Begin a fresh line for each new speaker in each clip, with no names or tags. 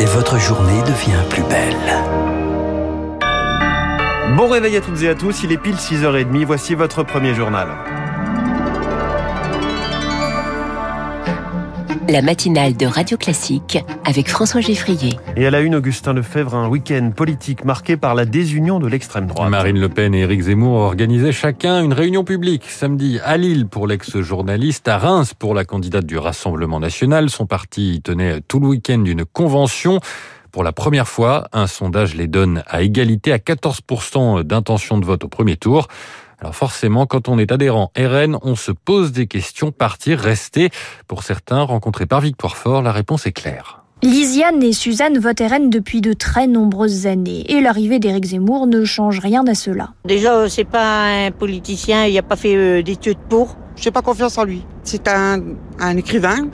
Et votre journée devient plus belle.
Bon réveil à toutes et à tous, il est pile 6h30, voici votre premier journal.
La matinale de Radio Classique avec François Geffrier.
Et à la une, Augustin Lefebvre, un week-end politique marqué par la désunion de l'extrême droite.
Marine Le Pen et Éric Zemmour organisaient chacun une réunion publique samedi à Lille pour l'ex-journaliste, à Reims pour la candidate du Rassemblement national. Son parti tenait tout le week-end une convention. Pour la première fois, un sondage les donne à égalité à 14% d'intention de vote au premier tour. Alors forcément, quand on est adhérent RN, on se pose des questions, partir, rester. Pour certains, rencontrés par Victoire Fort, la réponse est claire.
Lisiane et Suzanne votent RN depuis de très nombreuses années et l'arrivée d'Éric Zemmour ne change rien à cela.
Déjà, c'est pas un politicien, il n'a pas fait euh, d'études pour.
J'ai pas confiance en lui. C'est un, un écrivain,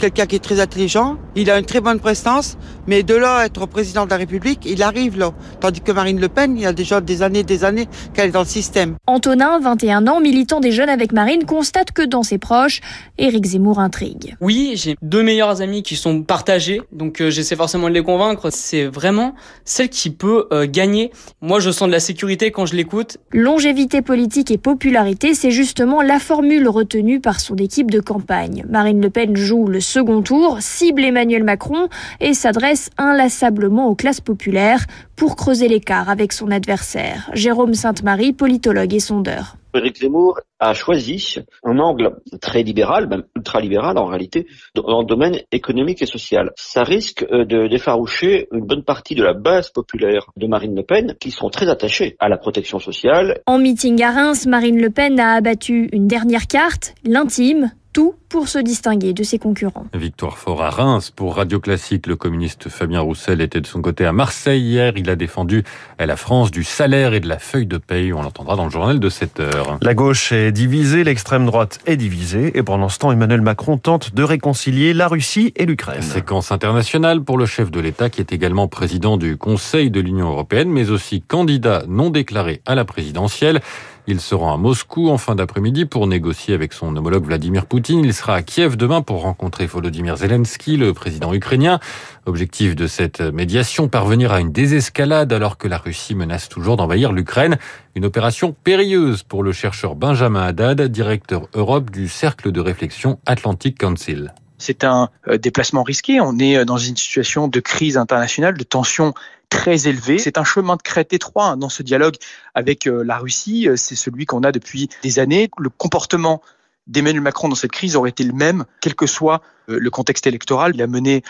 quelqu'un qui est très intelligent, il a une très bonne prestance, mais de là à être président de la République, il arrive là. Tandis que Marine Le Pen, il y a déjà des années, des années qu'elle est dans le système.
Antonin, 21 ans, militant des jeunes avec Marine, constate que dans ses proches, Éric Zemmour intrigue.
Oui, j'ai deux meilleurs amis qui sont partagés, donc euh, j'essaie forcément de les convaincre. C'est vraiment celle qui peut euh, gagner. Moi, je sens de la sécurité quand je l'écoute.
Longévité politique et popularité, c'est justement la formule retenue par son équipe de campagne. Marine Le Pen joue le second tour, cible Emmanuel Macron et s'adresse inlassablement aux classes populaires pour creuser l'écart avec son adversaire. Jérôme Sainte-Marie, politologue et sondeur.
Éric Zemmour a choisi un angle très libéral, même ultra-libéral en réalité, dans le domaine économique et social. Ça risque euh, de défaroucher une bonne partie de la base populaire de Marine Le Pen, qui sont très attachés à la protection sociale.
En meeting à Reims, Marine Le Pen a abattu une dernière carte, l'intime, tout pour se distinguer de ses concurrents.
Victoire fort à Reims pour Radio Classique. Le communiste Fabien Roussel était de son côté à Marseille hier. Il a défendu la France du salaire et de la feuille de paye. On l'entendra dans le journal de 7 heures.
La gauche est divisée, l'extrême droite est divisée. Et pendant ce temps, Emmanuel Macron tente de réconcilier la Russie et l'Ukraine.
Séquence internationale pour le chef de l'État qui est également président du Conseil de l'Union européenne, mais aussi candidat non déclaré à la présidentielle. Il se rend à Moscou en fin d'après-midi pour négocier avec son homologue Vladimir Poutine. Il sera à Kiev demain pour rencontrer Volodymyr Zelensky, le président ukrainien. Objectif de cette médiation, parvenir à une désescalade alors que la Russie menace toujours d'envahir l'Ukraine. Une opération périlleuse pour le chercheur Benjamin Haddad, directeur Europe du Cercle de réflexion Atlantic Council.
C'est un déplacement risqué. On est dans une situation de crise internationale, de tension très élevée. C'est un chemin de crête étroit dans ce dialogue avec la Russie. C'est celui qu'on a depuis des années. Le comportement d'Emmanuel Macron dans cette crise aurait été le même, quel que soit le contexte électoral. Il a mené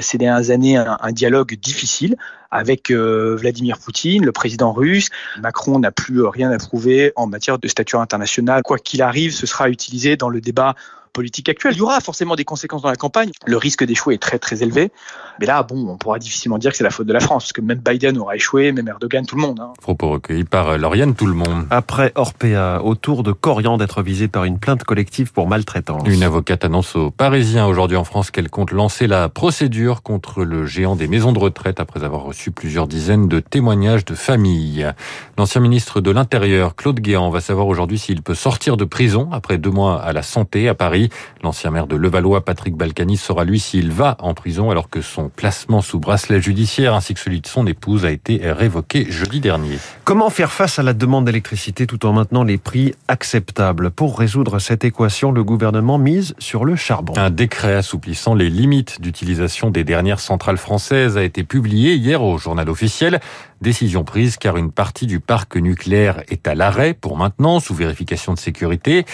ces dernières années un, un dialogue difficile avec Vladimir Poutine, le président russe. Macron n'a plus rien à prouver en matière de statut international. Quoi qu'il arrive, ce sera utilisé dans le débat politique actuelle. Il y aura forcément des conséquences dans la campagne. Le risque d'échouer est très très élevé. Mais là, bon, on pourra difficilement dire que c'est la faute de la France, parce que même Biden aura échoué, même Erdogan, tout le monde. Hein.
Propos recueillis par Lauriane Tout le monde.
Après Orpea, autour de Corian d'être visé par une plainte collective pour maltraitance.
Une avocate annonce aux Parisiens aujourd'hui en France qu'elle compte lancer la procédure contre le géant des maisons de retraite après avoir reçu plusieurs dizaines de témoignages de familles. L'ancien ministre de l'Intérieur, Claude Guéant, va savoir aujourd'hui s'il peut sortir de prison après deux mois à la santé à Paris. L'ancien maire de Levallois, Patrick Balkany, saura lui s'il va en prison alors que son placement sous bracelet judiciaire ainsi que celui de son épouse a été révoqué jeudi dernier.
Comment faire face à la demande d'électricité tout en maintenant les prix acceptables? Pour résoudre cette équation, le gouvernement mise sur le charbon.
Un décret assouplissant les limites d'utilisation des dernières centrales françaises a été publié hier au journal officiel. Décision prise car une partie du parc nucléaire est à l'arrêt pour maintenant sous vérification de sécurité.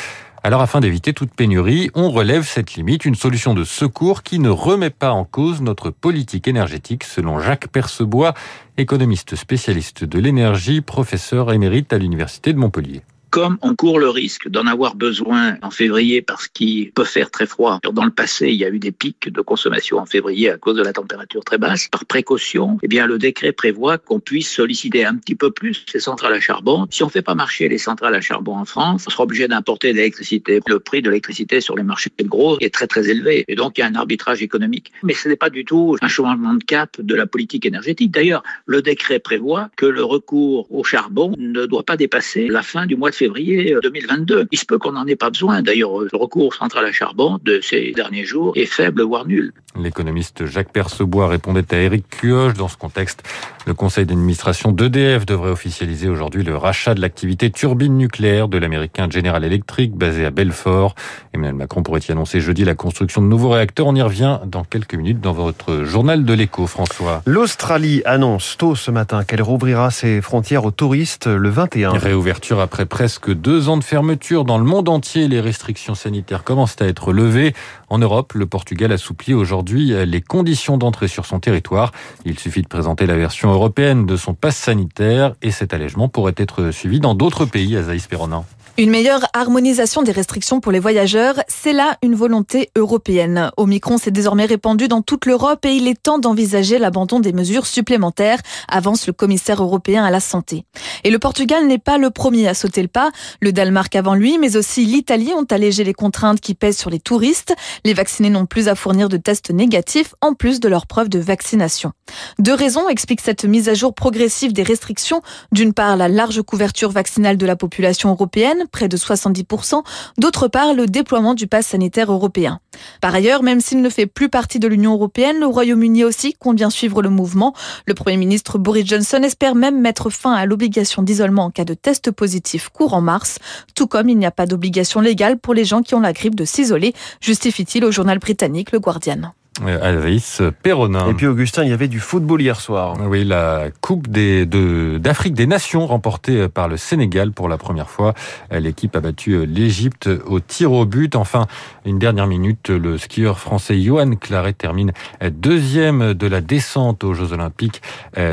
Alors afin d'éviter toute pénurie, on relève cette limite, une solution de secours qui ne remet pas en cause notre politique énergétique selon Jacques Percebois, économiste spécialiste de l'énergie, professeur émérite à l'Université de Montpellier
comme on court le risque d'en avoir besoin en février parce qu'il peut faire très froid. Dans le passé, il y a eu des pics de consommation en février à cause de la température très basse. Par précaution, eh bien, le décret prévoit qu'on puisse solliciter un petit peu plus ces centrales à charbon. Si on ne fait pas marcher les centrales à charbon en France, on sera obligé d'importer de l'électricité. Le prix de l'électricité sur les marchés gros est très très élevé et donc il y a un arbitrage économique. Mais ce n'est pas du tout un changement de cap de la politique énergétique. D'ailleurs, le décret prévoit que le recours au charbon ne doit pas dépasser la fin du mois de février février 2022. Il se peut qu'on n'en ait pas besoin. D'ailleurs, le recours aux centrales à charbon de ces derniers jours est faible, voire nul.
L'économiste Jacques Percebois répondait à Éric Cuoche. Dans ce contexte, le conseil d'administration d'EDF devrait officialiser aujourd'hui le rachat de l'activité turbine nucléaire de l'américain General Electric basé à Belfort. Emmanuel Macron pourrait y annoncer jeudi la construction de nouveaux réacteurs. On y revient dans quelques minutes dans votre journal de l'écho, François.
L'Australie annonce tôt ce matin qu'elle rouvrira ses frontières aux touristes le 21.
Réouverture après presque deux ans de fermeture dans le monde entier. Les restrictions sanitaires commencent à être levées. En Europe, le Portugal assouplit aujourd'hui les conditions d'entrée sur son territoire. Il suffit de présenter la version européenne de son passe sanitaire et cet allègement pourrait être suivi dans d'autres pays, Azaïs Perronin.
Une meilleure harmonisation des restrictions pour les voyageurs, c'est là une volonté européenne. Omicron s'est désormais répandu dans toute l'Europe et il est temps d'envisager l'abandon des mesures supplémentaires, avance le commissaire européen à la santé. Et le Portugal n'est pas le premier à sauter le pas. Le Danemark avant lui, mais aussi l'Italie ont allégé les contraintes qui pèsent sur les touristes. Les vaccinés n'ont plus à fournir de tests négatifs en plus de leur preuve de vaccination. Deux raisons expliquent cette mise à jour progressive des restrictions. D'une part, la large couverture vaccinale de la population européenne près de 70%, d'autre part le déploiement du pass sanitaire européen. Par ailleurs, même s'il ne fait plus partie de l'Union européenne, le Royaume-Uni aussi compte bien suivre le mouvement. Le Premier ministre Boris Johnson espère même mettre fin à l'obligation d'isolement en cas de test positif courant mars, tout comme il n'y a pas d'obligation légale pour les gens qui ont la grippe de s'isoler, justifie-t-il au journal britannique Le Guardian.
Alice Perronin.
Et puis Augustin, il y avait du football hier soir.
Oui, la Coupe des, de, d'Afrique des Nations remportée par le Sénégal pour la première fois. L'équipe a battu l'Égypte au tir au but. Enfin, une dernière minute, le skieur français Johan Claret termine deuxième de la descente aux Jeux Olympiques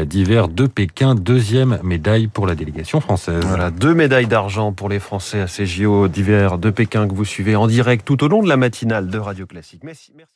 d'hiver de Pékin. Deuxième médaille pour la délégation française.
Voilà, deux médailles d'argent pour les Français à ces JO d'hiver de Pékin que vous suivez en direct tout au long de la matinale de Radio Classique. Merci. merci.